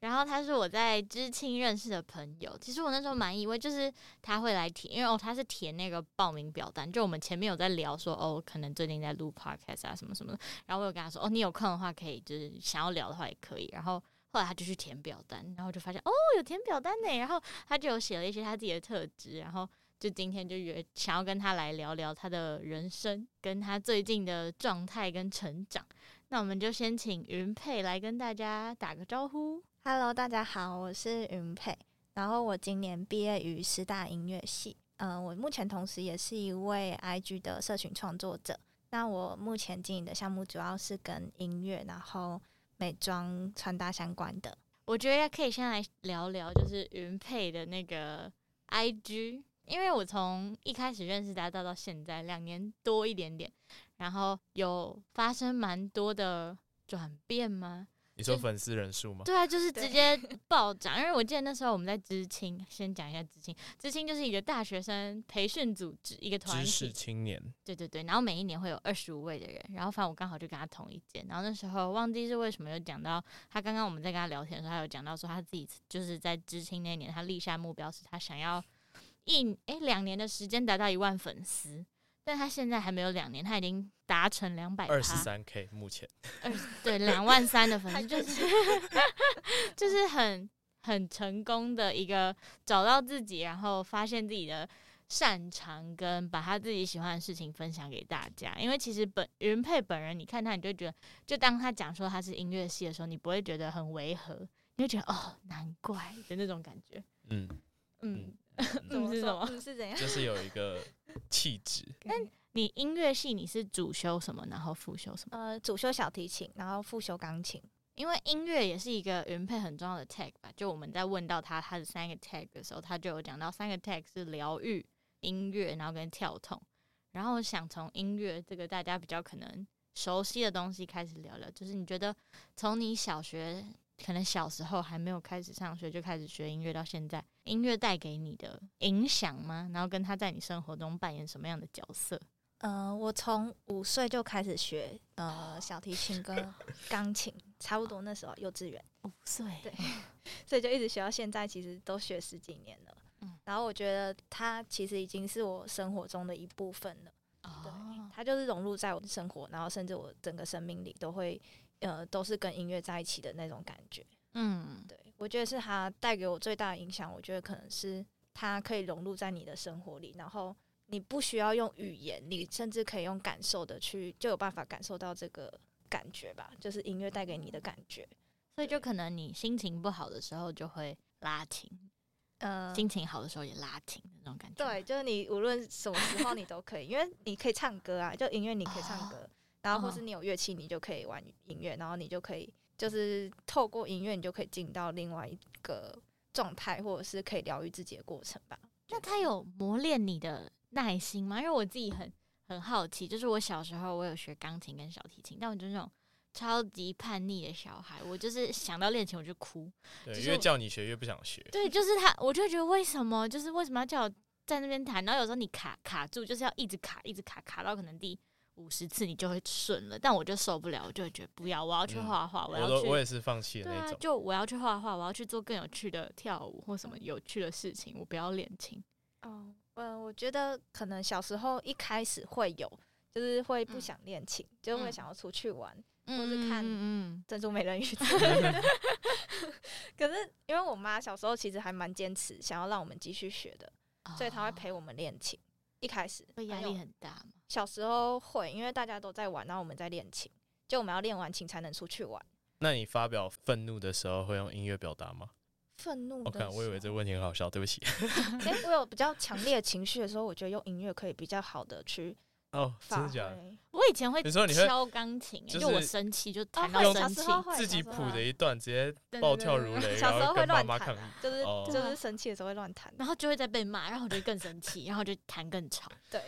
然后他是我在知青认识的朋友。其实我那时候蛮以为就是他会来填，因为哦他是填那个报名表单，就我们前面有在聊说哦，可能最近在录 podcast 啊什么什么的。然后我有跟他说哦，你有空的话可以，就是想要聊的话也可以。然后后来他就去填表单，然后就发现哦有填表单呢，然后他就有写了一些他自己的特质，然后就今天就约想要跟他来聊聊他的人生，跟他最近的状态跟成长。那我们就先请云佩来跟大家打个招呼。Hello，大家好，我是云佩。然后我今年毕业于师大音乐系。嗯、呃，我目前同时也是一位 IG 的社群创作者。那我目前经营的项目主要是跟音乐、然后美妆、穿搭相关的。我觉得可以先来聊聊，就是云佩的那个 IG，因为我从一开始认识大家到到现在两年多一点点。然后有发生蛮多的转变吗？你说粉丝人数吗？对啊，就是直接暴涨。因为我记得那时候我们在知青，先讲一下知青。知青就是一个大学生培训组织，一个团体。知识青年。对对对，然后每一年会有二十五位的人，然后反正我刚好就跟他同一届。然后那时候忘记是为什么有讲到他，刚刚我们在跟他聊天的时候，他有讲到说他自己就是在知青那年，他立下目标是他想要一诶两年的时间达到一万粉丝。但他现在还没有两年，他已经达成两百二十三 K，目前 二对两万三的粉丝，就是 就是很很成功的一个找到自己，然后发现自己的擅长，跟把他自己喜欢的事情分享给大家。因为其实本云佩本人，你看他，你就觉得，就当他讲说他是音乐系的时候，你不会觉得很违和，你就觉得哦，难怪的那种感觉。嗯嗯。嗯嗯，是什么？是怎样？就是有一个 气质。那你音乐系你是主修什么，然后副修什么？呃，主修小提琴，然后副修钢琴。因为音乐也是一个原配很重要的 tag 吧？就我们在问到他他的三个 tag 的时候，他就有讲到三个 tag 是疗愈、音乐，然后跟跳痛。然后想从音乐这个大家比较可能熟悉的东西开始聊聊，就是你觉得从你小学。可能小时候还没有开始上学就开始学音乐，到现在音乐带给你的影响吗？然后跟他在你生活中扮演什么样的角色？呃，我从五岁就开始学呃小提琴跟钢琴，差不多那时候幼稚园五岁，对，所以就一直学到现在，其实都学十几年了。嗯，然后我觉得它其实已经是我生活中的一部分了。哦，对，它就是融入在我的生活，然后甚至我整个生命里都会。呃，都是跟音乐在一起的那种感觉。嗯，对，我觉得是他带给我最大的影响。我觉得可能是他可以融入在你的生活里，然后你不需要用语言，你甚至可以用感受的去，就有办法感受到这个感觉吧。就是音乐带给你的感觉，所以就可能你心情不好的时候就会拉琴，呃，心情好的时候也拉琴那种感觉。对，就是你无论什么时候你都可以，因为你可以唱歌啊，就音乐你可以唱歌。哦然后或是你有乐器，你就可以玩音乐，然后你就可以就是透过音乐，你就可以进到另外一个状态，或者是可以疗愈自己的过程吧。那他有磨练你的耐心吗？因为我自己很很好奇，就是我小时候我有学钢琴跟小提琴，但我就是那种超级叛逆的小孩，我就是想到练琴我就哭。对，就是越叫你学越不想学。对，就是他，我就觉得为什么，就是为什么要叫我在那边弹？然后有时候你卡卡住，就是要一直卡，一直卡，卡到可能第。五十次你就会顺了，但我就受不了，我就会觉得不要，我要去画画，嗯、我要去。我我也是放弃的那种。对啊，就我要去画画，我要去做更有趣的跳舞或什么有趣的事情，我不要练琴。哦，嗯，我觉得可能小时候一开始会有，就是会不想练琴，嗯、就会想要出去玩，嗯、或是看《珍珠美人鱼》嗯。可是因为我妈小时候其实还蛮坚持，想要让我们继续学的，哦、所以她会陪我们练琴。一开始会压力很大吗？小时候会，因为大家都在玩，然后我们在练琴，就我们要练完琴才能出去玩。那你发表愤怒的时候会用音乐表达吗？愤怒我看，我以为这个问题很好笑，对不起。欸、我有比较强烈的情绪的时候，我觉得用音乐可以比较好的去哦，真的假的？我以前会敲钢琴，就我生气就弹到生气，自己谱的一段直接暴跳如雷，然后跟妈妈抗议，就是就是生气的时候会乱弹，然后就会再被骂，然后我就更生气，然后就弹更吵。对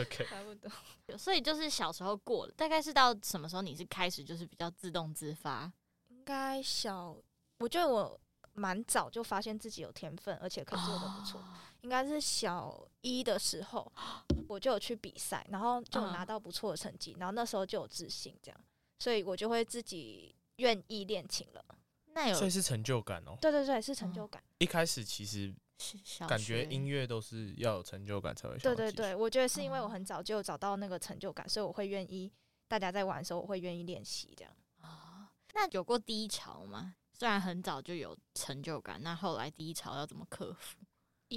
，OK，差不多。所以就是小时候过了，大概是到什么时候你是开始就是比较自动自发？应该小，我觉得我蛮早就发现自己有天分，而且可以做的不错。应该是小一的时候，我就有去比赛，然后就拿到不错的成绩，然后那时候就有自信，这样，所以我就会自己愿意练琴了。那有，所以是成就感哦。对对对，是成就感。一开始其实感觉音乐都是要有成就感才会。对对对，我觉得是因为我很早就找到那个成就感，所以我会愿意大家在玩的时候，我会愿意练习这样。啊，那有过低潮吗？虽然很早就有成就感，那后来低潮要怎么克服？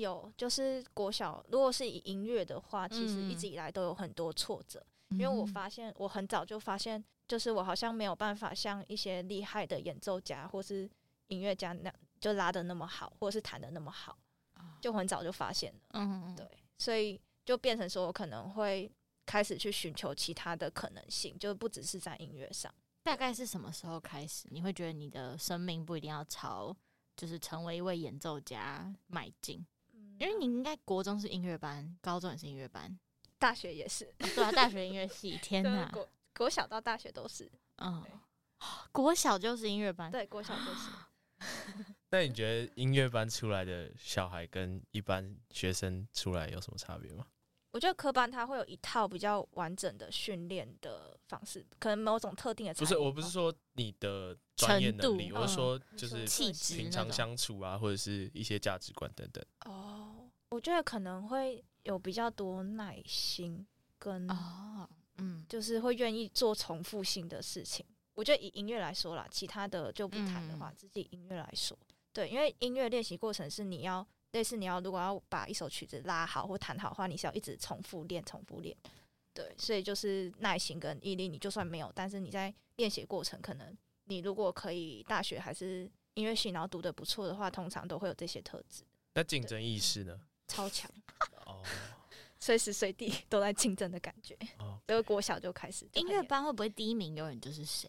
有，就是国小，如果是以音乐的话，其实一直以来都有很多挫折，嗯、因为我发现我很早就发现，就是我好像没有办法像一些厉害的演奏家或是音乐家那样就拉的那么好，或是弹的那么好，就很早就发现了。嗯，对，所以就变成说我可能会开始去寻求其他的可能性，就不只是在音乐上。大概是什么时候开始？你会觉得你的生命不一定要朝就是成为一位演奏家迈进？因为你应该国中是音乐班，高中也是音乐班，大学也是。对啊，大学音乐系，天哪！国国小到大学都是，嗯，国小就是音乐班，对，国小就是。那你觉得音乐班出来的小孩跟一般学生出来有什么差别吗？我觉得科班它会有一套比较完整的训练的方式，可能某种特定的。不是，我不是说你的专业能力，我是说就是平常相处啊，或者是一些价值观等等。哦，我觉得可能会有比较多耐心跟哦，嗯，就是会愿意做重复性的事情。我觉得以音乐来说啦，其他的就不谈的话，自己音乐来说，对，因为音乐练习过程是你要。类似你要如果要把一首曲子拉好或弹好的话，你是要一直重复练、重复练。对，所以就是耐心跟毅力，你就算没有，但是你在练习过程，可能你如果可以大学还是音乐系，然后读得不错的话，通常都会有这些特质。那竞争意识呢？超强哦，随时随地都在竞争的感觉。哦，所以国小就开始。音乐班会不会第一名永远就是谁？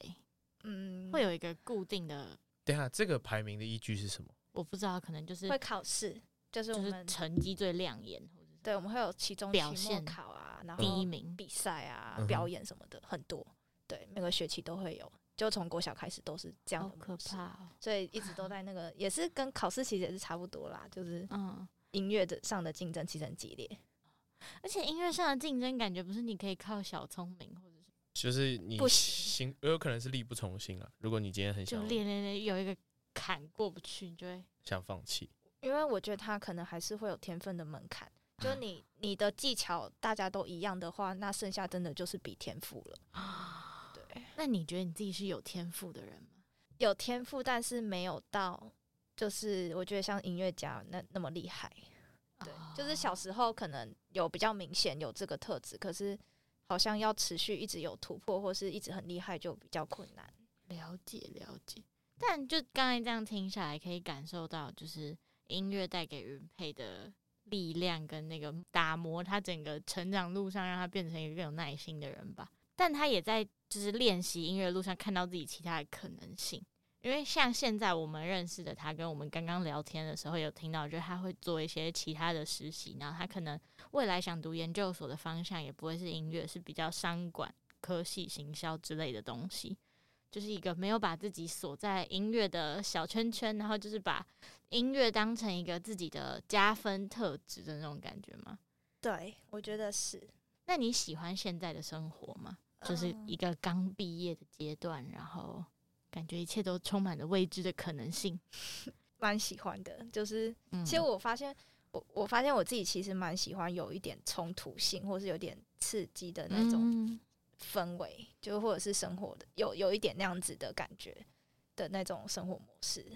嗯，会有一个固定的。等下，这个排名的依据是什么？我不知道，可能就是会考试。就是我们成绩最亮眼，对，我们会有期中表现考啊，然后第一名比赛啊，表演什么的很多，对，每个学期都会有，就从国小开始都是这样，好可怕，所以一直都在那个，也是跟考试其实也是差不多啦，就是嗯，音乐的上的竞争其实很激烈，而且音乐上的竞争感觉不是你可以靠小聪明或者是，就是你不行，有可能是力不从心啊。如果你今天很想就练练练，有一个坎过不去，你就会想放弃。因为我觉得他可能还是会有天分的门槛，就你 你的技巧大家都一样的话，那剩下真的就是比天赋了。对，那你觉得你自己是有天赋的人吗？有天赋，但是没有到，就是我觉得像音乐家那那么厉害。对，就是小时候可能有比较明显有这个特质，可是好像要持续一直有突破，或是一直很厉害就比较困难。了解了解，但就刚才这样听下来，可以感受到就是。音乐带给云佩的力量跟那个打磨他整个成长路上，让他变成一个更有耐心的人吧。但他也在就是练习音乐路上看到自己其他的可能性。因为像现在我们认识的他，跟我们刚刚聊天的时候有听到，就是他会做一些其他的实习，然后他可能未来想读研究所的方向也不会是音乐，是比较商管、科系、行销之类的东西。就是一个没有把自己锁在音乐的小圈圈，然后就是把音乐当成一个自己的加分特质的那种感觉吗？对，我觉得是。那你喜欢现在的生活吗？就是一个刚毕业的阶段，然后感觉一切都充满了未知的可能性，蛮喜欢的。就是，其实我发现，我我发现我自己其实蛮喜欢有一点冲突性，或是有点刺激的那种。嗯氛围，就或者是生活的有有一点那样子的感觉的那种生活模式，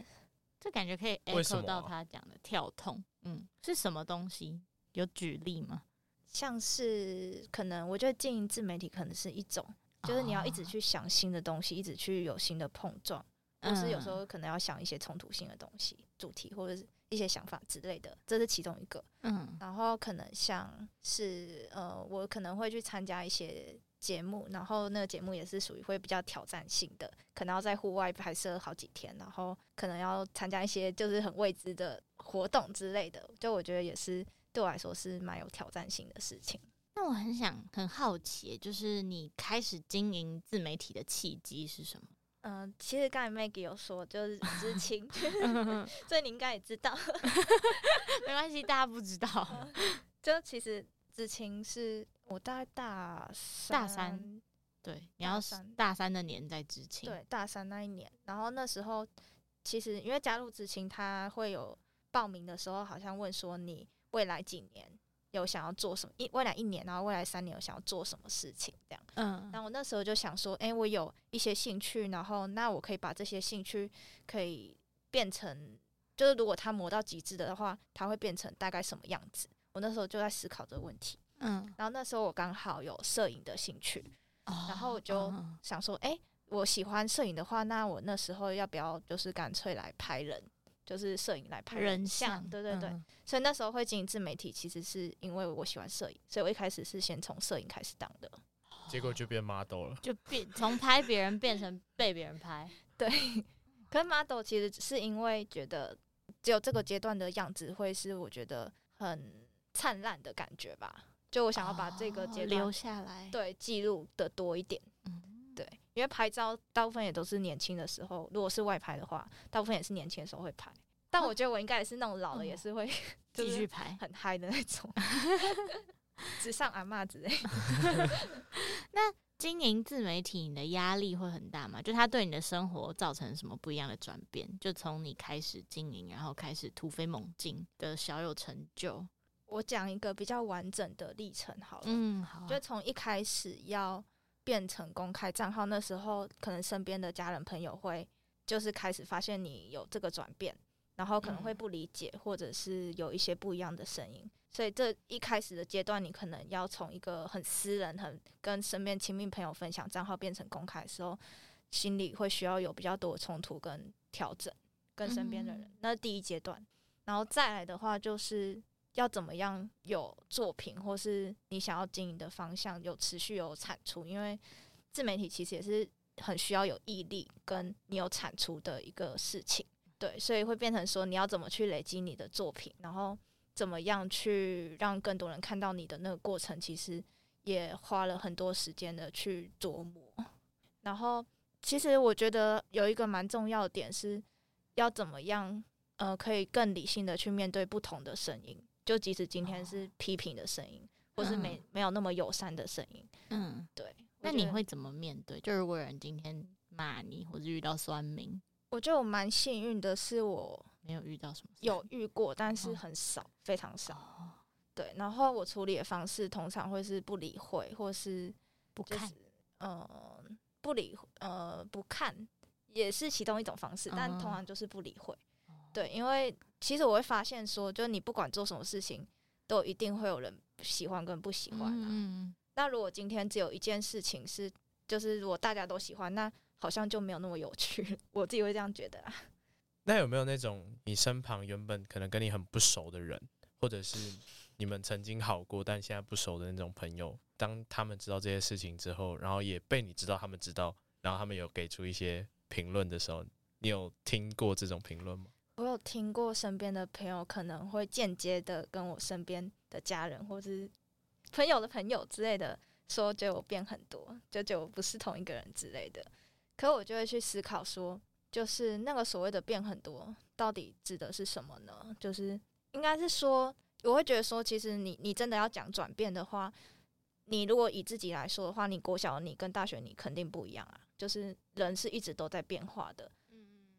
这感觉可以 echo 到他讲的跳痛，嗯，是什么东西？有举例吗？像是可能我觉得经营自媒体可能是一种，就是你要一直去想新的东西，一直去有新的碰撞，或是有时候可能要想一些冲突性的东西、主题或者是一些想法之类的，这是其中一个。嗯，然后可能像是呃，我可能会去参加一些节目，然后那个节目也是属于会比较挑战性的，可能要在户外拍摄好几天，然后可能要参加一些就是很未知的活动之类的，就我觉得也是对我来说是蛮有挑战性的事情。那我很想很好奇，就是你开始经营自媒体的契机是什么？嗯、呃，其实刚才 Maggie 有说，就是知青 所以你应该也知道，没关系，大家不知道。就其实知青是我大概大三，大三，对，你要大三的年在知青，对，大三那一年。然后那时候其实因为加入知青，他会有报名的时候，好像问说你未来几年。有想要做什么？一未来一年，然后未来三年有想要做什么事情？这样。嗯。然后我那时候就想说，哎、欸，我有一些兴趣，然后那我可以把这些兴趣可以变成，就是如果它磨到极致的话，它会变成大概什么样子？我那时候就在思考这个问题。嗯。然后那时候我刚好有摄影的兴趣，哦、然后我就想说，哎、欸，我喜欢摄影的话，那我那时候要不要就是干脆来拍人？就是摄影来拍人像，人像对对对，嗯、所以那时候会经营自媒体，其实是因为我喜欢摄影，所以我一开始是先从摄影开始当的，结果就变 model 了，就变从拍别人变成被别人拍，对。可是 model 其实是因为觉得只有这个阶段的样子会是我觉得很灿烂的感觉吧，就我想要把这个阶段留下来，对，记录的多一点。因为拍照大部分也都是年轻的时候，如果是外拍的话，大部分也是年轻的时候会拍。但我觉得我应该也是那种老了也是会 继续拍很嗨的那种，只上阿妈之类。那经营自媒体，你的压力会很大吗？就它对你的生活造成什么不一样的转变？就从你开始经营，然后开始突飞猛进的小有成就。我讲一个比较完整的历程好了。嗯，好啊。就从一开始要。变成公开账号，那时候可能身边的家人朋友会就是开始发现你有这个转变，然后可能会不理解，或者是有一些不一样的声音。所以这一开始的阶段，你可能要从一个很私人、很跟身边亲密朋友分享账号变成公开的时候，心里会需要有比较多的冲突跟调整，跟身边的人。那是第一阶段，然后再来的话就是。要怎么样有作品，或是你想要经营的方向有持续有产出？因为自媒体其实也是很需要有毅力，跟你有产出的一个事情。对，所以会变成说你要怎么去累积你的作品，然后怎么样去让更多人看到你的那个过程，其实也花了很多时间的去琢磨。然后，其实我觉得有一个蛮重要的点是，要怎么样呃，可以更理性的去面对不同的声音。就即使今天是批评的声音，或是没没有那么友善的声音，嗯，对。那你会怎么面对？就如果有人今天骂你，或是遇到酸民，我觉得我蛮幸运的，是我没有遇到什么，有遇过，但是很少，非常少。对，然后我处理的方式通常会是不理会，或是不看，呃，不理，呃，不看，也是其中一种方式，但通常就是不理会。对，因为其实我会发现说，就是你不管做什么事情，都一定会有人喜欢跟不喜欢啊。嗯。那如果今天只有一件事情是，就是如果大家都喜欢，那好像就没有那么有趣。我自己会这样觉得啊。那有没有那种你身旁原本可能跟你很不熟的人，或者是你们曾经好过但现在不熟的那种朋友，当他们知道这些事情之后，然后也被你知道他们知道，然后他们有给出一些评论的时候，你有听过这种评论吗？我有听过身边的朋友可能会间接的跟我身边的家人或者是朋友的朋友之类的说，觉得我变很多，就觉得我不是同一个人之类的。可我就会去思考说，就是那个所谓的变很多，到底指的是什么呢？就是应该是说，我会觉得说，其实你你真的要讲转变的话，你如果以自己来说的话，你国小你跟大学你肯定不一样啊，就是人是一直都在变化的。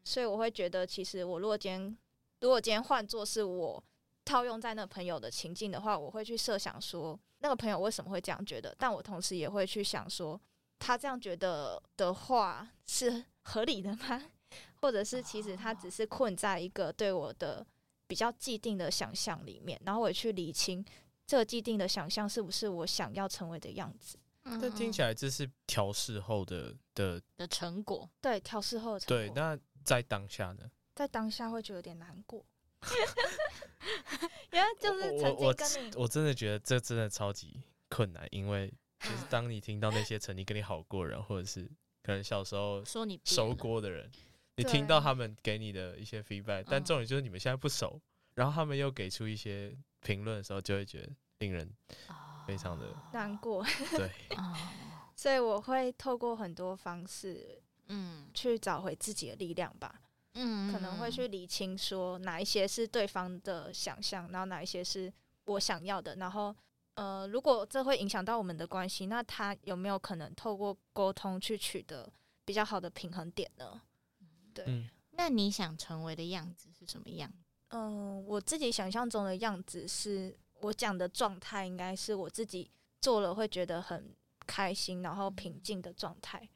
所以我会觉得，其实我如果今天，如果今天换作是我套用在那个朋友的情境的话，我会去设想说，那个朋友为什么会这样觉得？但我同时也会去想说，他这样觉得的话是合理的吗？或者是其实他只是困在一个对我的比较既定的想象里面，然后我也去理清这个既定的想象是不是我想要成为的样子。这听起来这是调试后的的的成果，对，调试后的成果。对，那在当下呢？在当下会觉得有点难过，因为就是曾经跟你我，我，我真的觉得这真的超级困难，因为就是当你听到那些曾经跟你好过人，或者是可能小时候说你熟过的人，你听到他们给你的一些 feedback，但重点就是你们现在不熟，然后他们又给出一些评论的时候，就会觉得令人非常的难过。对，所以我会透过很多方式，嗯，去找回自己的力量吧。嗯，可能会去理清说哪一些是对方的想象，然后哪一些是我想要的。然后，呃，如果这会影响到我们的关系，那他有没有可能透过沟通去取得比较好的平衡点呢？对，嗯，那你想成为的样子是什么样？嗯，呃，我自己想象中的样子是我讲的状态，应该是我自己做了会觉得很开心，然后平静的状态。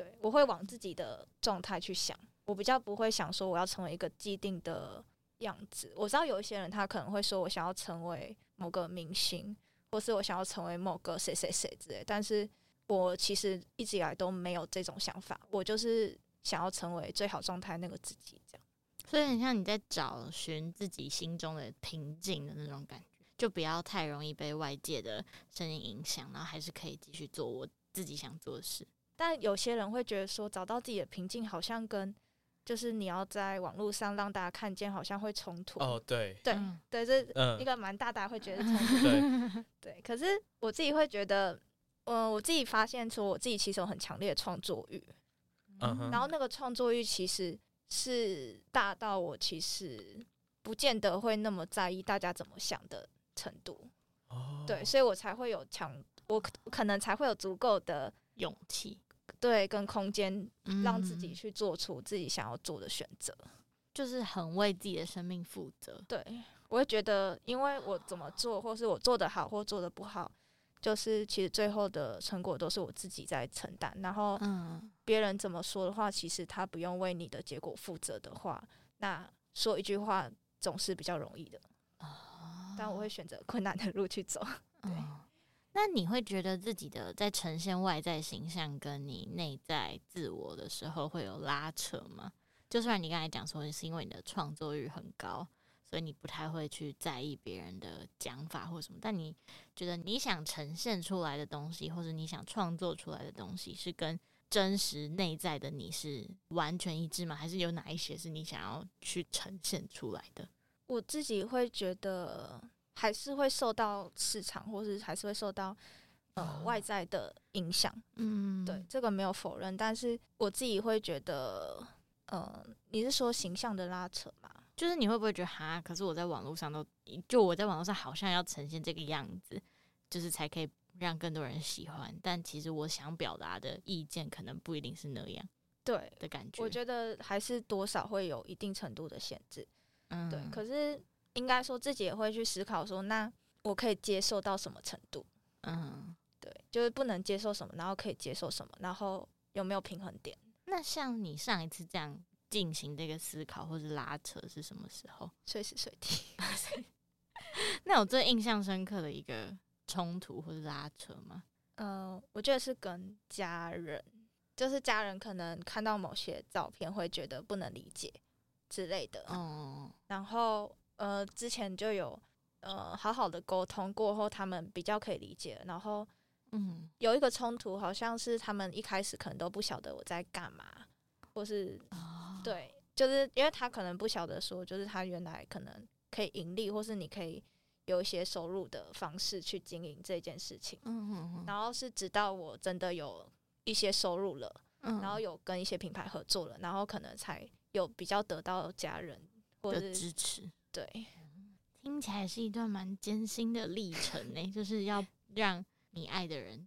对，我会往自己的状态去想。我比较不会想说我要成为一个既定的样子。我知道有一些人他可能会说我想要成为某个明星，或是我想要成为某个谁谁谁之类。但是我其实一直以来都没有这种想法。我就是想要成为最好状态那个自己，这样。所以很像你在找寻自己心中的平静的那种感觉，就不要太容易被外界的声音影响，然后还是可以继续做我自己想做的事。但有些人会觉得说找到自己的平静好像跟就是你要在网络上让大家看见，好像会冲突。哦，对，对，对，这一个蛮大，大家会觉得冲突。对，对。可是我自己会觉得，呃，我自己发现说我自己其实有很强烈的创作欲。嗯。然后那个创作欲其实是大到我其实不见得会那么在意大家怎么想的程度。哦。对，所以我才会有强，我可能才会有足够的勇气。对，跟空间让自己去做出自己想要做的选择，嗯，就是很为自己的生命负责。对，我会觉得，因为我怎么做，或是我做的好或做的不好，就是其实最后的成果都是我自己在承担。然后，嗯，别人怎么说的话，其实他不用为你的结果负责的话，那说一句话总是比较容易的。但我会选择困难的路去走。那你会觉得自己的在呈现外在形象跟你内在自我的时候会有拉扯吗？就算你刚才讲说是因为你的创作欲很高，所以你不太会去在意别人的讲法或什么，但你觉得你想呈现出来的东西，或者你想创作出来的东西，是跟真实内在的你是完全一致吗？还是有哪一些是你想要去呈现出来的？我自己会觉得。还是会受到市场，或是还是会受到呃外在的影响。嗯，对，这个没有否认。但是我自己会觉得，呃，你是说形象的拉扯吗？就是你会不会觉得哈？可是我在网络上都，就我在网络上好像要呈现这个样子，就是才可以让更多人喜欢。但其实我想表达的意见，可能不一定是那样。对的感觉，我觉得还是多少会有一定程度的限制。嗯，对。可是。应该说自己也会去思考说，那我可以接受到什么程度？嗯，对，就是不能接受什么，然后可以接受什么，然后有没有平衡点？那像你上一次这样进行这个思考或是拉扯是什么时候？随时随地。那有最印象深刻的一个冲突或是拉扯吗？嗯、呃，我觉得是跟家人，就是家人可能看到某些照片会觉得不能理解之类的。嗯，然后。呃，之前就有呃好好的沟通过后，他们比较可以理解。然后，嗯，有一个冲突，好像是他们一开始可能都不晓得我在干嘛，或是、哦、对，就是因为他可能不晓得说，就是他原来可能可以盈利，或是你可以有一些收入的方式去经营这件事情。嗯嗯嗯。然后是直到我真的有一些收入了，嗯，然后有跟一些品牌合作了，然后可能才有比较得到家人或者支持。对，听起来是一段蛮艰辛的历程呢，就是要让你爱的人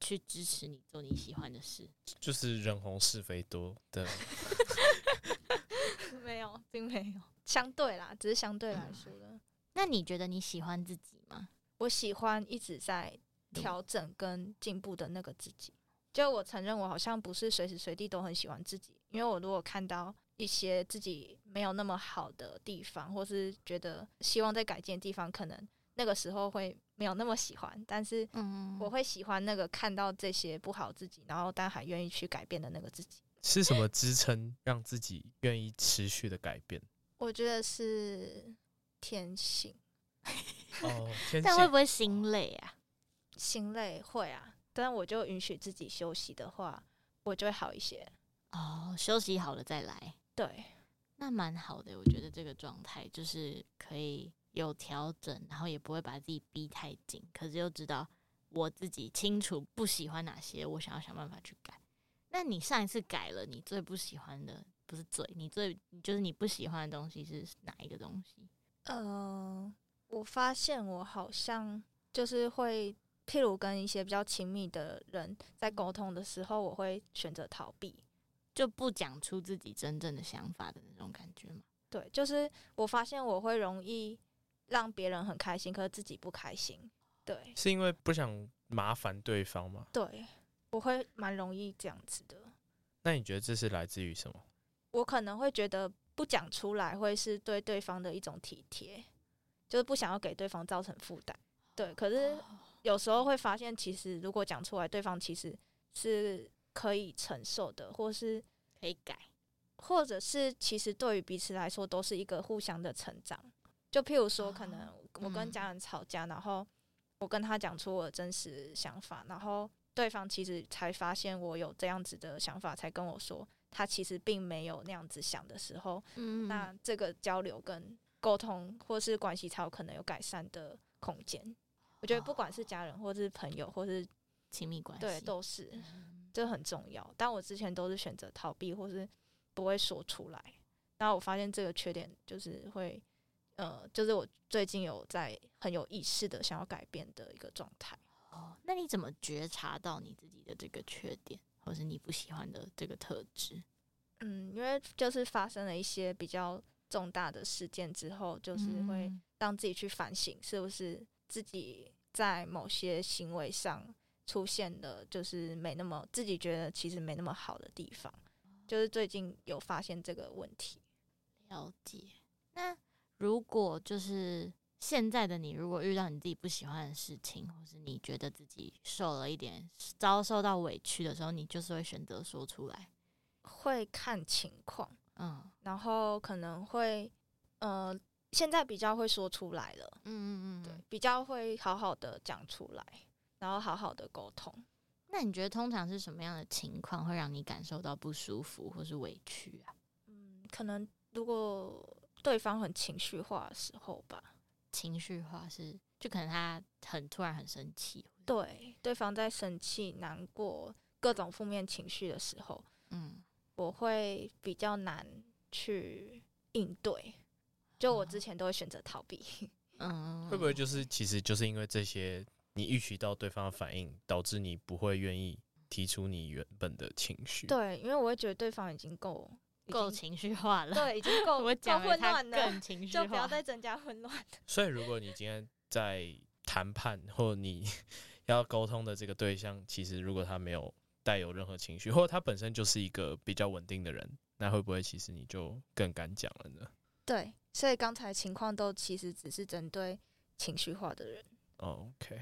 去支持你做你喜欢的事，就是人红是非多的。没有，并没有，相对啦，只是相对来说的。嗯。那你觉得你喜欢自己吗？我喜欢一直在调整跟进步的那个自己。就我承认，我好像不是随时随地都很喜欢自己，因为我如果看到。一些自己没有那么好的地方，或是觉得希望在改进的地方，可能那个时候会没有那么喜欢。但是，我会喜欢那个看到这些不好自己，然后但还愿意去改变的那个自己。是什么支撑让自己愿意持续的改变？我觉得是天性。哦，天性。但会不会心累啊？心累会啊，但我就允许自己休息的话，我就会好一些。哦，休息好了再来。对，那蛮好的。我觉得这个状态就是可以有调整，然后也不会把自己逼太紧，可是又知道我自己清楚不喜欢哪些，我想要想办法去改。那你上一次改了，你最不喜欢的不是嘴，你最就是你不喜欢的东西是哪一个东西？呃，我发现我好像就是会，譬如跟一些比较亲密的人在沟通的时候，我会选择逃避，就不讲出自己真正的想法的那种感觉吗？对，就是我发现我会容易让别人很开心，可是自己不开心。对，是因为不想麻烦对方吗？对。我会蛮容易这样子的。那你觉得这是来自于什么？我可能会觉得不讲出来会是对对方的一种体贴，就是不想要给对方造成负担。对，可是有时候会发现，其实如果讲出来，对方其实是可以承受的，或是可以改，或者是其实对于彼此来说都是一个互相的成长。就譬如说，可能我跟家人吵架，然后我跟他讲出我的真实想法，然后。对方其实才发现我有这样子的想法，才跟我说他其实并没有那样子想的时候，嗯，那这个交流跟沟通或是关系才有可能有改善的空间。我觉得不管是家人，或是朋友，或是亲密关系，对，都是这很重要。但我之前都是选择逃避，或是不会说出来。然后我发现这个缺点就是会，呃，就是我最近有在很有意识的想要改变的一个状态。哦，那你怎么觉察到你自己的这个缺点，或是你不喜欢的这个特质？嗯，因为就是发生了一些比较重大的事件之后，就是会让自己去反省，是不是自己在某些行为上出现的就是没那么自己觉得其实没那么好的地方，就是最近有发现这个问题。了解。那如果就是。现在的你，如果遇到你自己不喜欢的事情，或是你觉得自己受了一点遭受到委屈的时候，你就是会选择说出来，会看情况，嗯，然后可能会，呃，现在比较会说出来了，嗯嗯嗯，对，比较会好好的讲出来，然后好好的沟通。那你觉得通常是什么样的情况会让你感受到不舒服或是委屈啊？嗯，可能如果对方很情绪化的时候吧。情绪化是，就可能他很突然很生气，对，对方在生气、难过、各种负面情绪的时候，嗯，我会比较难去应对，就我之前都会选择逃避，嗯，会不会就是其实就是因为这些，你预期到对方的反应，导致你不会愿意提出你原本的情绪？对，因为我会觉得对方已经够。够情绪化了，对，已经 够够混乱了，情 绪就不要再增加混乱。所以，如果你今天在谈判或你要沟通的这个对象，其实如果他没有带有任何情绪，或者他本身就是一个比较稳定的人，那会不会其实你就更敢讲了呢？对，所以刚才情况都其实只是针对情绪化的人。Oh, OK。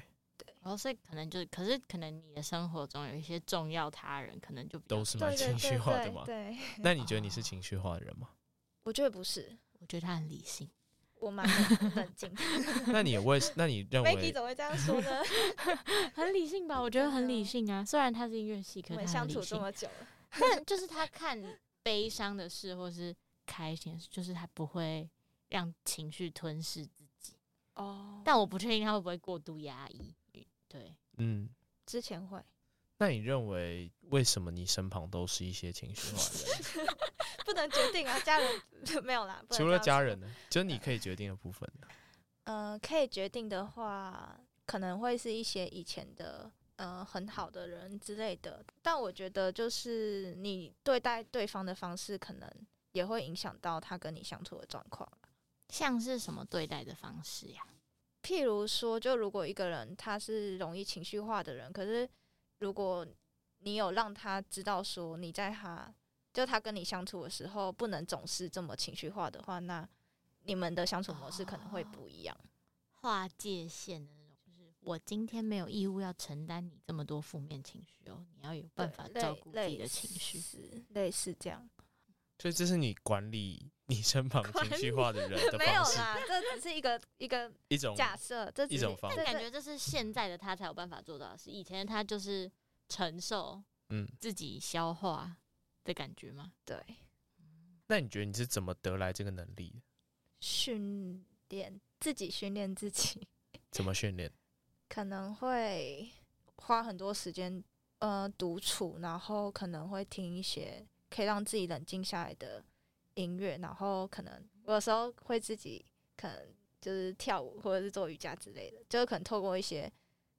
然后所以可能就是，可是可能你的生活中有一些重要他人，可能就都是蛮情绪化的嘛。对，对，对，对，那你觉得你是情绪化的人吗？我觉得不是，我觉得他很理性，我蛮冷静。那你为那你认为？Maggie 怎么会这样说呢？很理性吧？我觉得很理性啊。虽然他是音乐系，可是他相处这么久了，但就是他看悲伤的事或是开心的事，就是他不会让情绪吞噬自己。哦，但我不确定他会不会过度压抑。对，嗯，之前会。那你认为为什么你身旁都是一些情绪化的人？不能决定啊，家人 没有啦。除了家人呢？就你可以决定的部分呢？呃，可以决定的话，可能会是一些以前的呃很好的人之类的。但我觉得，就是你对待对方的方式，可能也会影响到他跟你相处的状况。像是什么对待的方式呀？譬如说，就如果一个人他是容易情绪化的人，可是如果你有让他知道说你在他就他跟你相处的时候不能总是这么情绪化的话，那你们的相处模式可能会不一样。划界限的那种，就是我今天没有义务要承担你这么多负面情绪哦，你要有办法照顾自己的情绪，类似这样。所以这是你管理你身旁情绪化的人的方式。没有啦，这只是一个一个一种假设，这一种方式。感觉这是现在的他才有办法做到的事，以前的他就是承受，嗯，自己消化的感觉吗？对。那你觉得你是怎么得来这个能力的？训练自己，训练自己。怎么训练？可能会花很多时间，呃，独处，然后可能会听一些。可以让自己冷静下来的音乐，然后可能有时候会自己可能就是跳舞或者是做瑜伽之类的，就是可能透过一些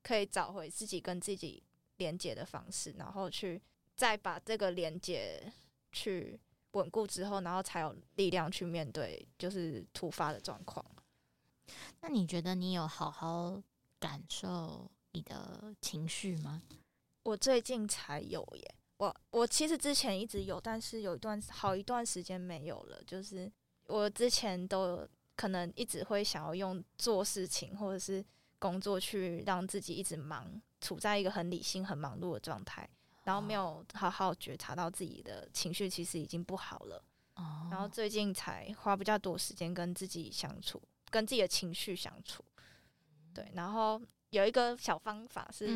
可以找回自己跟自己连接的方式，然后去再把这个连接去稳固之后，然后才有力量去面对就是突发的状况。那你觉得你有好好感受你的情绪吗？我最近才有耶。我我其实之前一直有，但是有一段好一段时间没有了。就是我之前都可能一直会想要用做事情或者是工作去让自己一直忙，处在一个很理性、很忙碌的状态，然后没有好好觉察到自己的情绪其实已经不好了。然后最近才花比较多时间跟自己相处，跟自己的情绪相处。对，然后有一个小方法是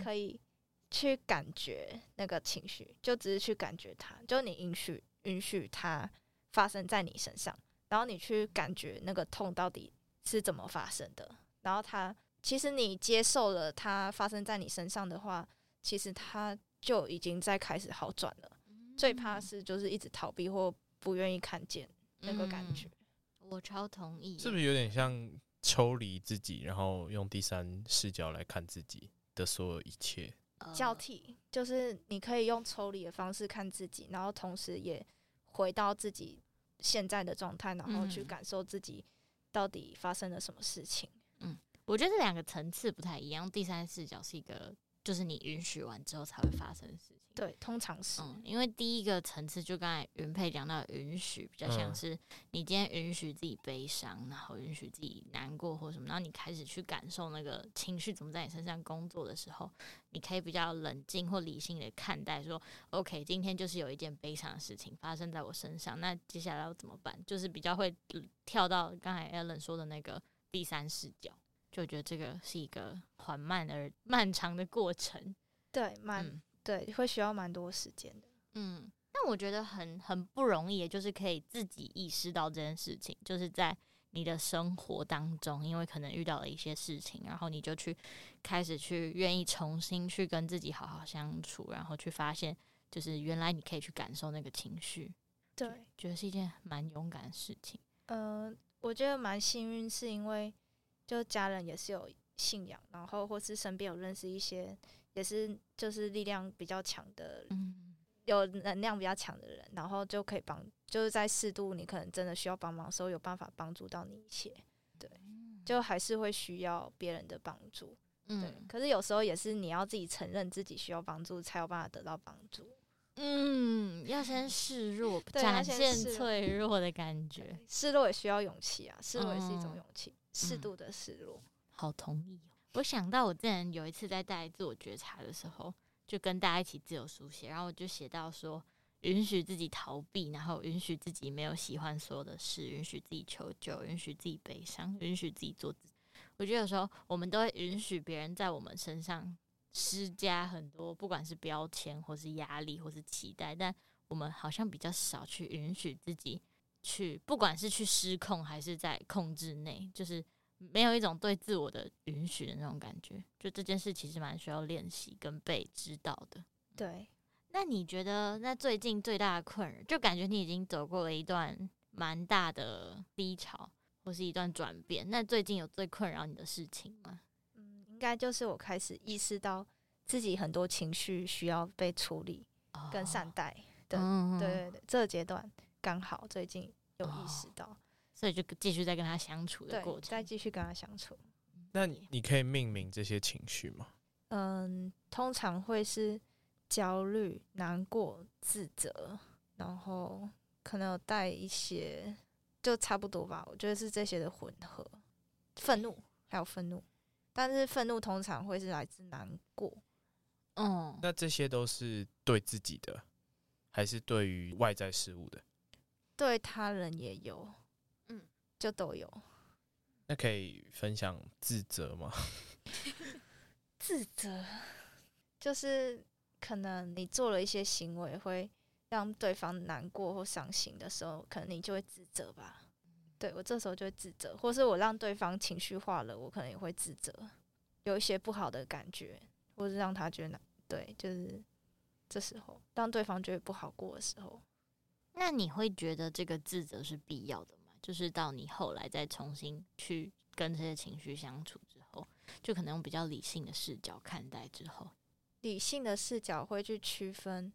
可以。去感觉那个情绪，就只是去感觉它，就你允许允许它发生在你身上，然后你去感觉那个痛到底是怎么发生的，然后它其实你接受了它发生在你身上的话，其实它就已经在开始好转了。嗯、最怕是就是一直逃避或不愿意看见那个感觉。嗯、我超同意，是不是有点像抽离自己，然后用第三视角来看自己的所有一切？交替就是你可以用抽离的方式看自己，然后同时也回到自己现在的状态，然后去感受自己到底发生了什么事情。嗯，我觉得这两个层次不太一样。第三视角是一个，就是你允许完之后才会发生的事情。对，通常是，嗯，因为第一个层次就刚才云佩讲到允许，比较像是你今天允许自己悲伤，然后允许自己难过或什么，然后你开始去感受那个情绪怎么在你身上工作的时候，你可以比较冷静或理性的看待说，OK，今天就是有一件悲伤的事情发生在我身上，那接下来要怎么办？就是比较会跳到刚才 Ellen 说的那个第三视角，就觉得这个是一个缓慢而漫长的过程。对，蛮。嗯对，会需要蛮多时间的。嗯，但我觉得很很不容易，就是可以自己意识到这件事情，就是在你的生活当中，因为可能遇到了一些事情，然后你就去开始去愿意重新去跟自己好好相处，然后去发现，就是原来你可以去感受那个情绪。对，觉得是一件蛮勇敢的事情。嗯、呃，我觉得蛮幸运，是因为就家人也是有信仰，然后或是身边有认识一些。也是，就是力量比较强的，嗯，有能量比较强的人，然后就可以帮，就是在适度你可能真的需要帮忙的时候，有办法帮助到你一些，对，就还是会需要别人的帮助，嗯，对。可是有时候也是你要自己承认自己需要帮助，才有办法得到帮助，嗯，要先示弱，展现脆弱的感觉，示弱也需要勇气啊，示弱也是一种勇气，适、嗯、度的示弱，好同意。我想到我之前有一次在带自我觉察的时候，就跟大家一起自由书写，然后我就写到说，允许自己逃避，然后允许自己没有喜欢所有的事，允许自己求救，允许自己悲伤，允许自己做自己。我觉得有时候我们都会允许别人在我们身上施加很多，不管是标签，或是压力，或是期待，但我们好像比较少去允许自己去，不管是去失控还是在控制内，就是。没有一种对自我的允许的那种感觉，就这件事其实蛮需要练习跟被知道的。对，那你觉得那最近最大的困扰，就感觉你已经走过了一段蛮大的低潮，或是一段转变。那最近有最困扰你的事情吗？嗯，应该就是我开始意识到自己很多情绪需要被处理跟善待的。哦、对对对，这个阶段刚好最近有意识到。哦所以就继续在跟他相处的过程，再继续跟他相处。那你可以命名这些情绪吗？嗯，通常会是焦虑、难过、自责，然后可能有带一些，就差不多吧。我觉得是这些的混合，愤怒还有愤怒。但是愤怒通常会是来自难过。嗯，那这些都是对自己的，还是对于外在事物的？对他人也有，嗯，就都有。那可以分享自责吗？自责就是可能你做了一些行为会让对方难过或伤心的时候，可能你就会自责吧。对，我这时候就会自责，或是我让对方情绪化了，我可能也会自责，有一些不好的感觉，或是让他觉得难。对，就是这时候让对方觉得不好过的时候。那你会觉得这个自责是必要的吗？就是到你后来再重新去跟这些情绪相处之后，就可能用比较理性的视角看待之后，理性的视角会去区分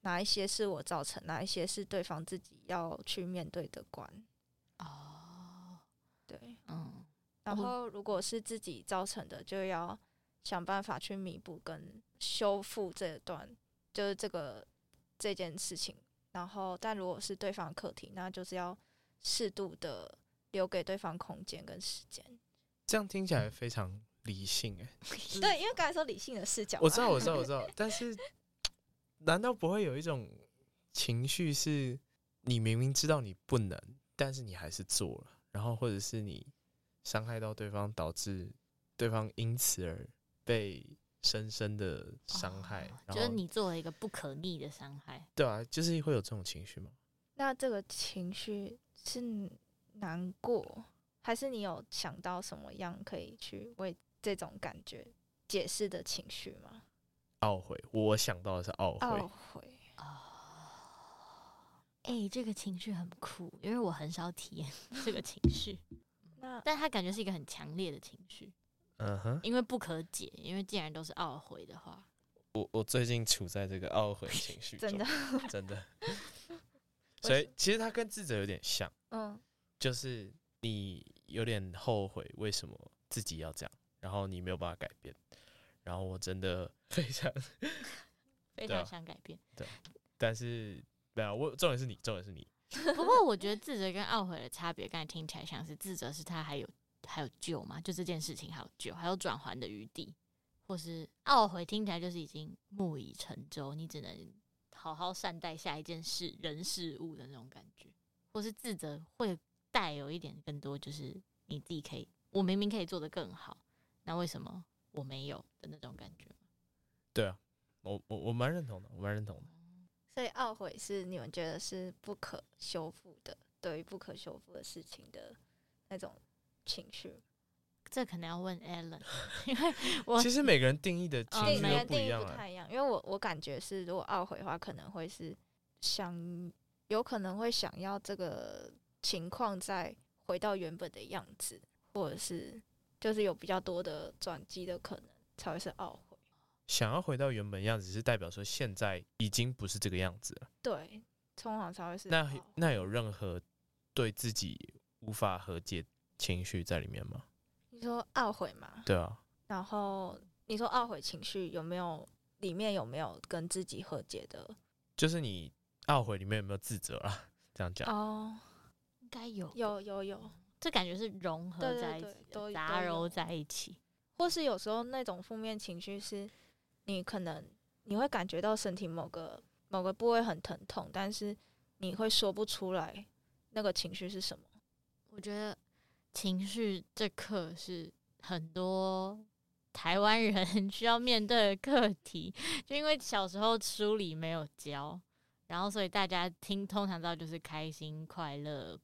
哪一些是我造成，哪一些是对方自己要去面对的关。哦，对，嗯，然后如果是自己造成的，就要想办法去弥补跟修复这段，就是这个这件事情。然后，但如果是对方的课题，那就是要适度的留给对方空间跟时间。这样听起来非常理性哎。对，因为刚才说理性的视角，我知道，我知道，我知道。但是，难道不会有一种情绪是，你明明知道你不能，但是你还是做了，然后或者是你伤害到对方，导致对方因此而被。深深的伤害，哦，就是你做了一个不可逆的伤害。对啊，就是会有这种情绪吗？那这个情绪是难过，还是你有想到什么样可以去为这种感觉解释的情绪吗？懊悔，我想到的是懊悔。懊悔哦，哎、欸，这个情绪很酷，因为我很少体验 这个情绪。那，但他感觉是一个很强烈的情绪。嗯哼，因为不可解，因为既然都是懊悔的话，我我最近处在这个懊悔情绪 中，真的真 的，所以其实它跟自责有点像，嗯，就是你有点后悔为什么自己要这样，然后你没有办法改变，然后我真的 非常非常想改变，对，但是对啊，我重点是你，重点是你。不过我觉得自责跟懊悔的差别，刚才听起来像是自责是他还有。还有救吗？就这件事情还有救，还有转圜的余地，或是懊悔，听起来就是已经木已成舟，你只能好好善待下一件事、人、事物的那种感觉，或是自责会带有一点更多，就是你自己可以，我明明可以做得更好，那为什么我没有的那种感觉？对啊，我我我蛮认同的，我蛮认同的。所以懊悔是你们觉得是不可修复的，对于不可修复的事情的那种。情绪，这可能要问 Alan，因为我其实每个人定义的情绪都不一样，不太一样。因为我我感觉是，如果懊悔的话，可能会是想，有可能会想要这个情况再回到原本的样子，或者是就是有比较多的转机的可能，才会是懊悔。想要回到原本样子，是代表说现在已经不是这个样子了。对，通常才会是。那那有任何对自己无法和解情绪在里面吗？你说懊悔吗？对啊。然后你说懊悔情绪有没有里面有没有跟自己和解的？就是你懊悔里面有没有自责啊？这样讲哦，应该有，有有有。这感觉是融合在一起，都杂糅在一起。或是有时候那种负面情绪是，你可能你会感觉到身体某个某个部位很疼痛，但是你会说不出来那个情绪是什么。我觉得。情绪这课是很多台湾人 需要面对的课题，就因为小时候书里没有教，然后所以大家听通常到就是开心、快乐、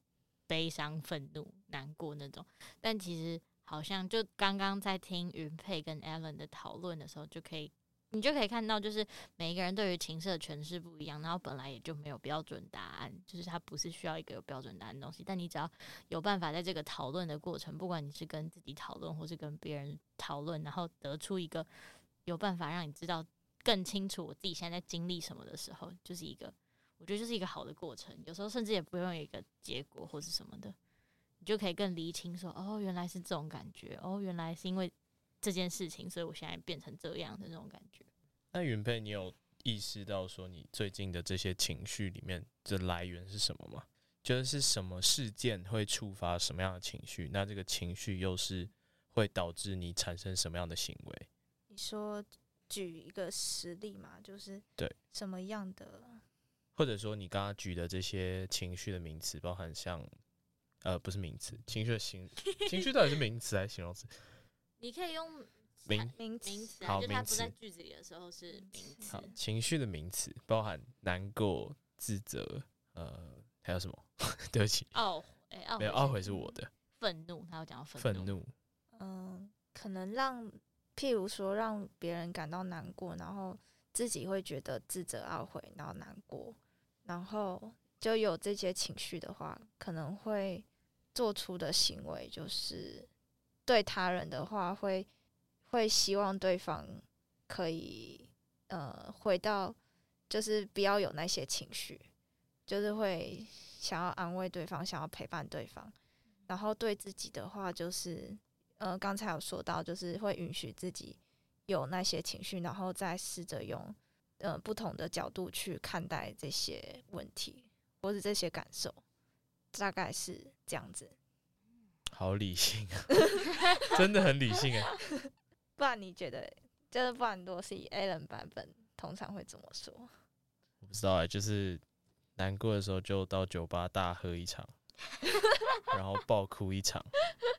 悲伤、愤怒、难过那种，但其实好像就刚刚在听云佩跟 Allen 的讨论的时候，就可以。你就可以看到，就是每一个人对于情色的诠释不一样，然后本来也就没有标准答案，就是它不是需要一个有标准答案的东西。但你只要有办法在这个讨论的过程，不管你是跟自己讨论，或是跟别人讨论，然后得出一个有办法让你知道更清楚我自己现在在经历什么的时候，就是一个我觉得就是一个好的过程。有时候甚至也不用一个结果或是什么的，你就可以更厘清说，哦，原来是这种感觉，哦，原来是因为。这件事情，所以我现在变成这样的那种感觉。那云佩，你有意识到说你最近的这些情绪里面的来源是什么吗？觉得是什么事件会触发什么样的情绪？那这个情绪又是会导致你产生什么样的行为？你说举一个实例嘛，就是对什么样的，或者说你刚刚举的这些情绪的名词，包含像呃不是名词，情绪的形 情绪到底是名词还是形容词？你可以用名名名词，好，就它不在词句子里的时候是名词。好，情绪的名词包含难过、自责，呃，还有什么？对不起，懊悔，欸、没有懊悔是我的愤怒，他有讲到愤怒。怒嗯，可能让。譬如说，让别人感到难过，然后自己会觉得自责、懊悔，然后难过，然后就有这些情绪的话，可能会做出的行为就是对他人的话会，会希望对方可以呃回到，就是不要有那些情绪，就是会想要安慰对方，想要陪伴对方，然后对自己的话就是。呃，刚才有说到，就是会允许自己有那些情绪，然后再试着用呃不同的角度去看待这些问题或者这些感受，大概是这样子。好理性啊，真的很理性啊。不然你觉得，就是不然，如果是以 Alan 版本，通常会怎么说？我不知道哎、欸，就是难过的时候就到酒吧大喝一场，然后爆哭一场。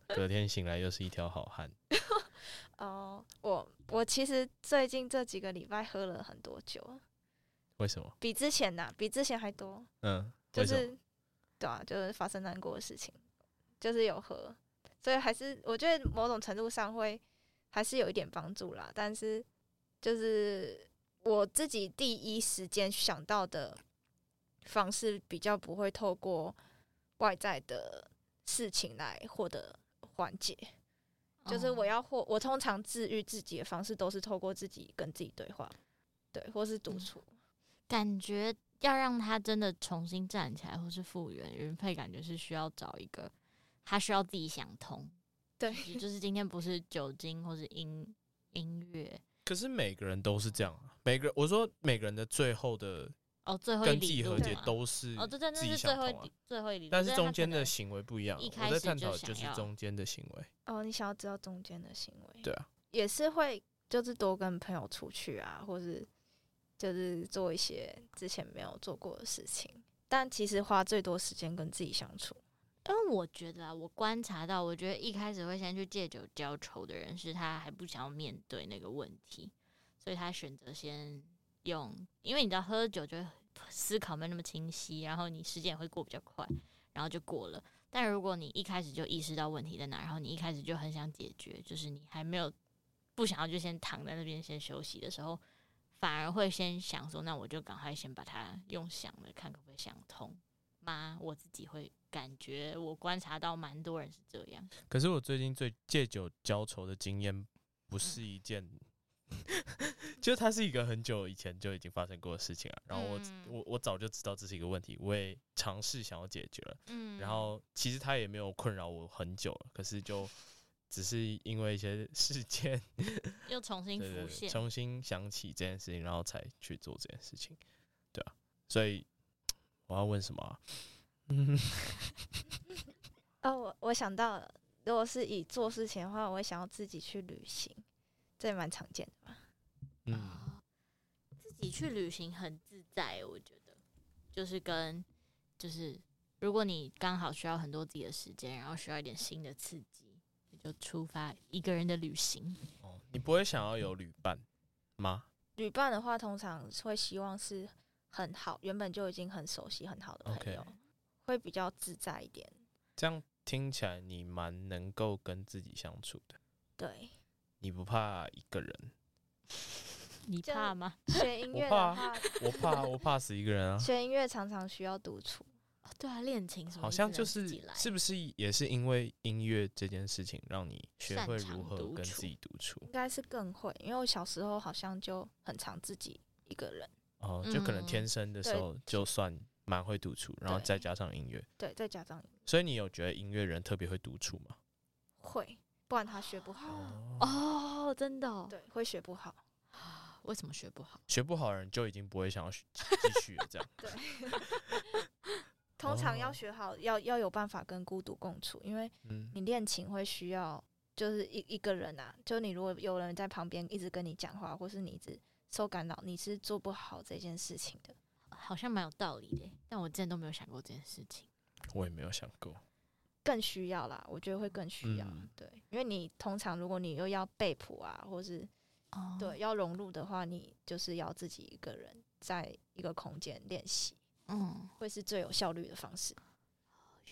隔天醒来又是一条好汉。哦，我我其实最近这几个礼拜喝了很多酒。为什么？比之前呐，比之前还多。嗯，就是对啊，就是发生难过的事情，就是有喝，所以还是我觉得某种程度上会还是有一点帮助啦。但是就是我自己第一时间想到的方式，比较不会透过外在的事情来获得。缓解，就是我要或我通常治愈自己的方式都是透过自己跟自己对话，对，或是独处。感觉要让他真的重新站起来，或是复原，原配感觉是需要找一个他需要自己想通。对，就是今天不是酒精或是音音乐，可是每个人都是这样，每个我说每个人的最后的。哦，最后一跟自己和解都是哦，对对，那是最后一最后一，但是中间的行为不一样。一我在探讨就是中间的行为。哦，你想要知道中间的行为？对啊，也是会就是多跟朋友出去啊，或是就是做一些之前没有做过的事情。但其实花最多时间跟自己相处。因为我觉得啊，我观察到，我觉得一开始会先去借酒浇愁的人，是他还不想要面对那个问题，所以他选择先用，因为你知道喝酒就。思考没那么清晰，然后你时间也会过比较快，然后就过了。但如果你一开始就意识到问题在哪，然后你一开始就很想解决，就是你还没有不想要就先躺在那边先休息的时候，反而会先想说，那我就赶快先把它用想的看可不可以想通吗？我自己会感觉，我观察到蛮多人是这样。可是我最近最借酒浇愁的经验，不是一件。嗯 就它是一个很久以前就已经发生过的事情了，然后我、嗯、我我早就知道这是一个问题，我也尝试想要解决了，嗯，然后其实它也没有困扰我很久了，可是就只是因为一些事件 又重新浮现，对对对，重新想起这件事情，然后才去做这件事情，对啊，所以我要问什么、啊？嗯，哦，我我想到了，如果是以做事情的话，我会想要自己去旅行。这也蛮常见的吧？嗯，自己去旅行很自在，我觉得就是跟就是，如果你刚好需要很多自己的时间，然后需要一点新的刺激，你就出发一个人的旅行。哦，你不会想要有旅伴吗？旅伴的话，通常会希望是很好，原本就已经很熟悉、很好的朋友，Okay. 会比较自在一点。这样听起来，你蛮能够跟自己相处的。对。你不怕一个人？你怕吗？学音乐的话，我怕，我怕死一个人啊！学音乐常常需要独处。对啊，练琴什么？好像就是，是不是也是因为音乐这件事情，让你学会如何跟自己独处？应该是更会，因为我小时候好像就很常自己一个人。哦，就可能天生的时候就算蛮会独处，然后再加上音乐，对，再加上音乐。所以你有觉得音乐人特别会独处吗？会。不然他学不好哦，真的、哦，对，会学不好。为什么学不好？学不好的人就已经不会想要 继续了，这样。对，通常要学好，要要有办法跟孤独共处，因为你练琴会需要就是一一个人啊，就你如果有人在旁边一直跟你讲话，或是你一直受干扰，你是做不好这件事情的。好像蛮有道理的，但我之前都没有想过这件事情。我也没有想过，更需要啦，我觉得会更需要。嗯、对，因为你通常如果你又要背谱啊，或是、哦、对要融入的话，你就是要自己一个人在一个空间练习，嗯，会是最有效率的方式。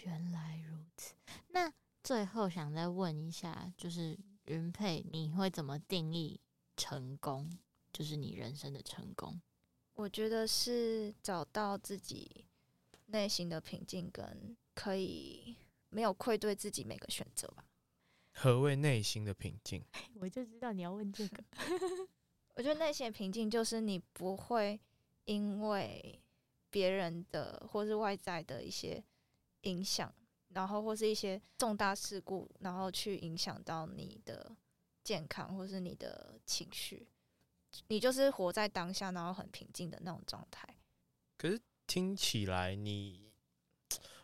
原来如此。那最后想再问一下，就是云佩，你会怎么定义成功？就是你人生的成功？我觉得是找到自己内心的平静，跟可以没有愧对自己每个选择吧。何谓内心的平静？我就知道你要问这个。我觉得内心的平静就是你不会因为别人的或是外在的一些影响，然后或是一些重大事故，然后去影响到你的健康或是你的情绪。你就是活在当下，然后很平静的那种状态。可是听起来你，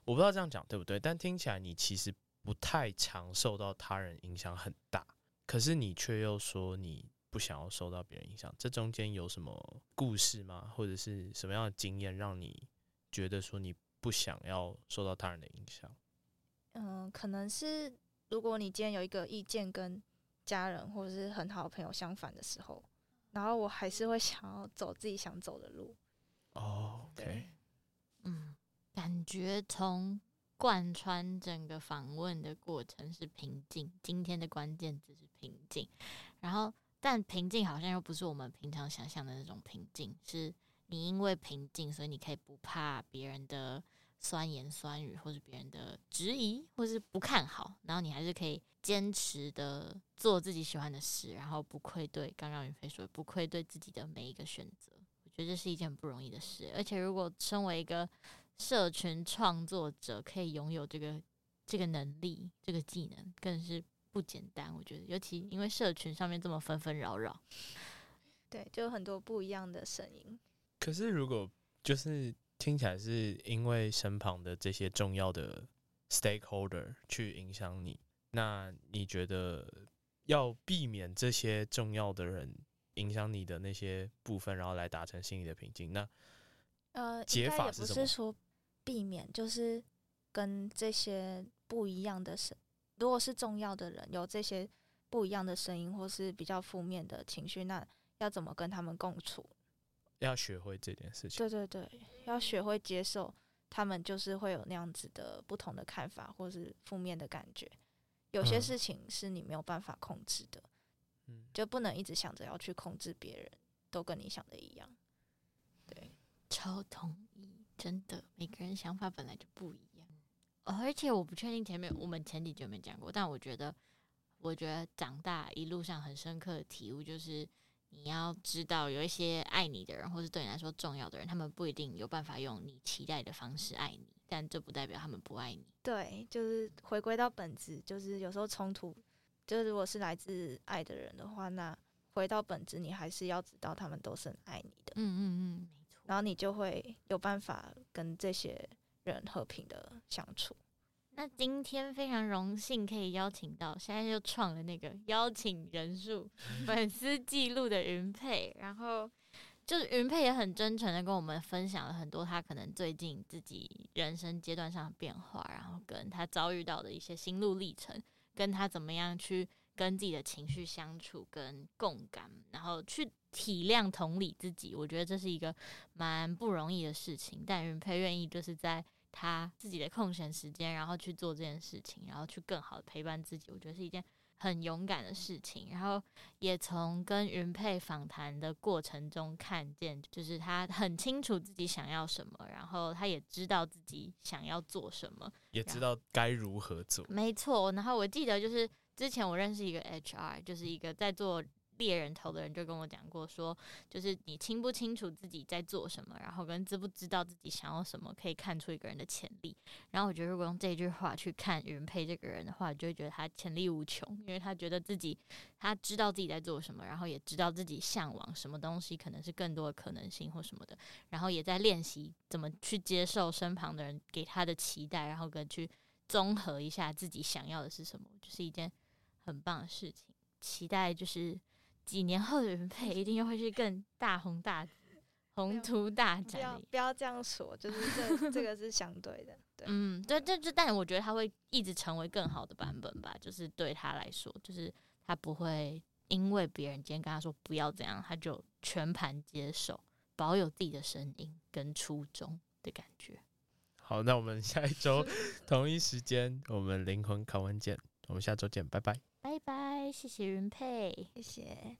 我不知道这样讲对不对，但听起来你其实不太常受到他人影响很大。可是你却又说你不想要受到别人影响，这中间有什么故事吗？或者是什么样的经验让你觉得说你不想要受到他人的影响？嗯，可能是如果你今天有一个意见跟家人或者是很好的朋友相反的时候。然后我还是会想要走自己想走的路。哦，OK，嗯，感觉从贯穿整个访问的过程是平静。今天的关键字是平静。然后，但平静好像又不是我们平常想象的那种平静，是你因为平静，所以你可以不怕别人的酸言酸语，或是别人的质疑，或是不看好，然后你还是可以。坚持的做自己喜欢的事，然后不愧对刚刚云飞说不愧对自己的每一个选择，我觉得这是一件很不容易的事。而且，如果身为一个社群创作者，可以拥有这个这个能力、这个技能，更是不简单。我觉得，尤其因为社群上面这么纷纷扰扰，对，就有很多不一样的声音。可是，如果就是听起来是因为身旁的这些重要的 stakeholder 去影响你。那你觉得要避免这些重要的人影响你的那些部分，然后来达成心理的平静？那呃，解法不是说避免，就是跟这些不一样的声，如果是重要的人有这些不一样的声音，或是比较负面的情绪，那要怎么跟他们共处？要学会这件事情。对对对，要学会接受他们就是会有那样子的不同的看法，或是负面的感觉。有些事情是你没有办法控制的，嗯，就不能一直想着要去控制别人，都跟你想的一样。对，超同意，真的，每个人想法本来就不一样。哦，而且我不确定前面我们前几集有没有讲过，但我觉得，我觉得长大一路上很深刻的体悟就是，你要知道有一些爱你的人，或是对你来说重要的人，他们不一定有办法用你期待的方式爱你。但这不代表他们不爱你。对，就是回归到本质，就是有时候冲突，就是如果是来自爱的人的话，那回到本质，你还是要知道他们都是很爱你的。嗯嗯嗯，没错。然后你就会有办法跟这些人和平的相处。那今天非常荣幸可以邀请到，现在又创了那个 邀请人数 粉丝记录的云佩，然后。就是云佩也很真诚的跟我们分享了很多他可能最近自己人生阶段上的变化，然后跟他遭遇到的一些心路历程，跟他怎么样去跟自己的情绪相处跟共感，然后去体谅同理自己。我觉得这是一个蛮不容易的事情，但云佩愿意就是在他自己的空闲时间，然后去做这件事情，然后去更好的陪伴自己。我觉得是一件。很勇敢的事情，然后也从跟云佩访谈的过程中看见，就是他很清楚自己想要什么，然后他也知道自己想要做什么，也知道该如何做。没错，然后我记得就是之前我认识一个 HR，就是一个在做。猎人头的人就跟我讲过说，就是你清不清楚自己在做什么，然后跟知不知道自己想要什么，可以看出一个人的潜力。然后我觉得，如果用这句话去看云佩这个人的话，就会觉得他潜力无穷，因为他觉得自己他知道自己在做什么，然后也知道自己向往什么东西，可能是更多的可能性或什么的，然后也在练习怎么去接受身旁的人给他的期待，然后跟去综合一下自己想要的是什么，就是一件。很棒的事情。期待就是几年后的原配一定又会是更大红大紫、宏图大展。不要不要这样说，就是这 这个是相对的。对，嗯，对，这就但我觉得他会一直成为更好的版本吧。就是对他来说，就是他不会因为别人今天跟他说不要这样，他就全盘接受，保有自己的声音跟初衷的感觉。好，那我们下一周 同一时间，我们灵魂拷问见。我们下周见，拜拜。拜拜，谢谢云佩，谢谢。